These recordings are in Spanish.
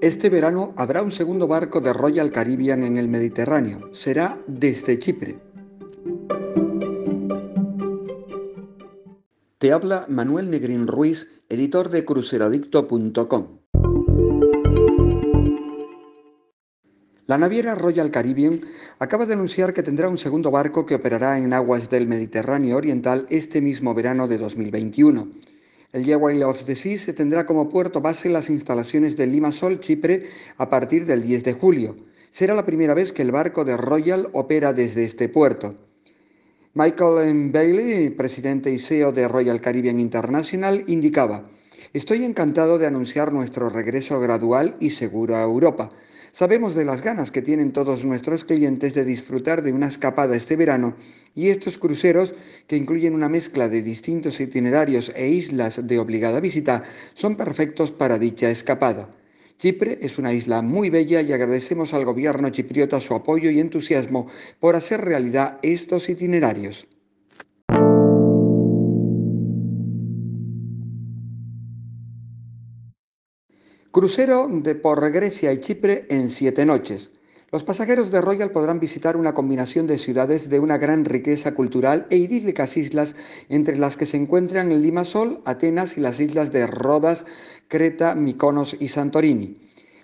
Este verano habrá un segundo barco de Royal Caribbean en el Mediterráneo. Será desde Chipre. Te habla Manuel Ruiz, editor de. La naviera Royal Caribbean acaba de anunciar que tendrá un segundo barco que operará en aguas del Mediterráneo Oriental este mismo verano de 2021. El Yeway of the Seas tendrá como puerto base las instalaciones de Limassol, Chipre, a partir del 10 de julio. Será la primera vez que el barco de Royal opera desde este puerto. Michael M. Bailey, presidente y CEO de Royal Caribbean International, indicaba, Estoy encantado de anunciar nuestro regreso gradual y seguro a Europa. Sabemos de las ganas que tienen todos nuestros clientes de disfrutar de una escapada este verano y estos cruceros, que incluyen una mezcla de distintos itinerarios e islas de obligada visita, son perfectos para dicha escapada. Chipre es una isla muy bella y agradecemos al gobierno chipriota su apoyo y entusiasmo por hacer realidad estos itinerarios. Crucero de por Grecia y Chipre en siete noches. Los pasajeros de Royal podrán visitar una combinación de ciudades de una gran riqueza cultural e idílicas islas, entre las que se encuentran el Limassol, Atenas y las islas de Rodas, Creta, Mykonos y Santorini.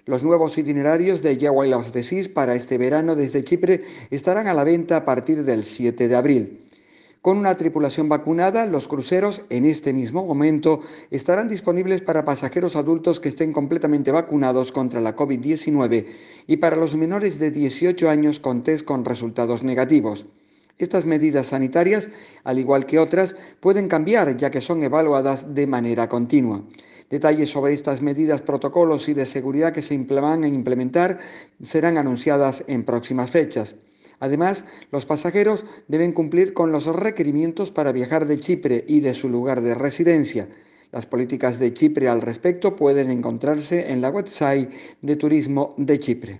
Los nuevos itinerarios de Yaway of the Seas para este verano desde Chipre estarán a la venta a partir del 7 de abril. Con una tripulación vacunada, los cruceros en este mismo momento estarán disponibles para pasajeros adultos que estén completamente vacunados contra la COVID-19 y para los menores de 18 años con test con resultados negativos. Estas medidas sanitarias, al igual que otras, pueden cambiar ya que son evaluadas de manera continua. Detalles sobre estas medidas, protocolos y de seguridad que se van a implementar serán anunciadas en próximas fechas. Además, los pasajeros deben cumplir con los requerimientos para viajar de Chipre y de su lugar de residencia. Las políticas de Chipre al respecto pueden encontrarse en la website de Turismo de Chipre.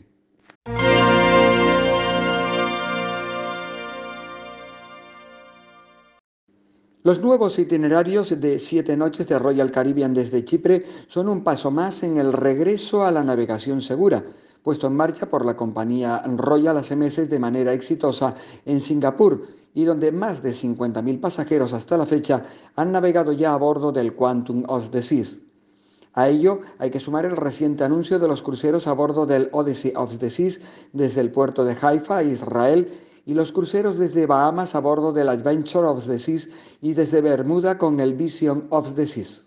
Los nuevos itinerarios de siete noches de Royal Caribbean desde Chipre son un paso más en el regreso a la navegación segura puesto en marcha por la compañía Royal hace meses de manera exitosa en Singapur y donde más de 50.000 pasajeros hasta la fecha han navegado ya a bordo del Quantum of the Seas. A ello hay que sumar el reciente anuncio de los cruceros a bordo del Odyssey of the Seas desde el puerto de Haifa, Israel, y los cruceros desde Bahamas a bordo del Adventure of the Seas y desde Bermuda con el Vision of the Seas.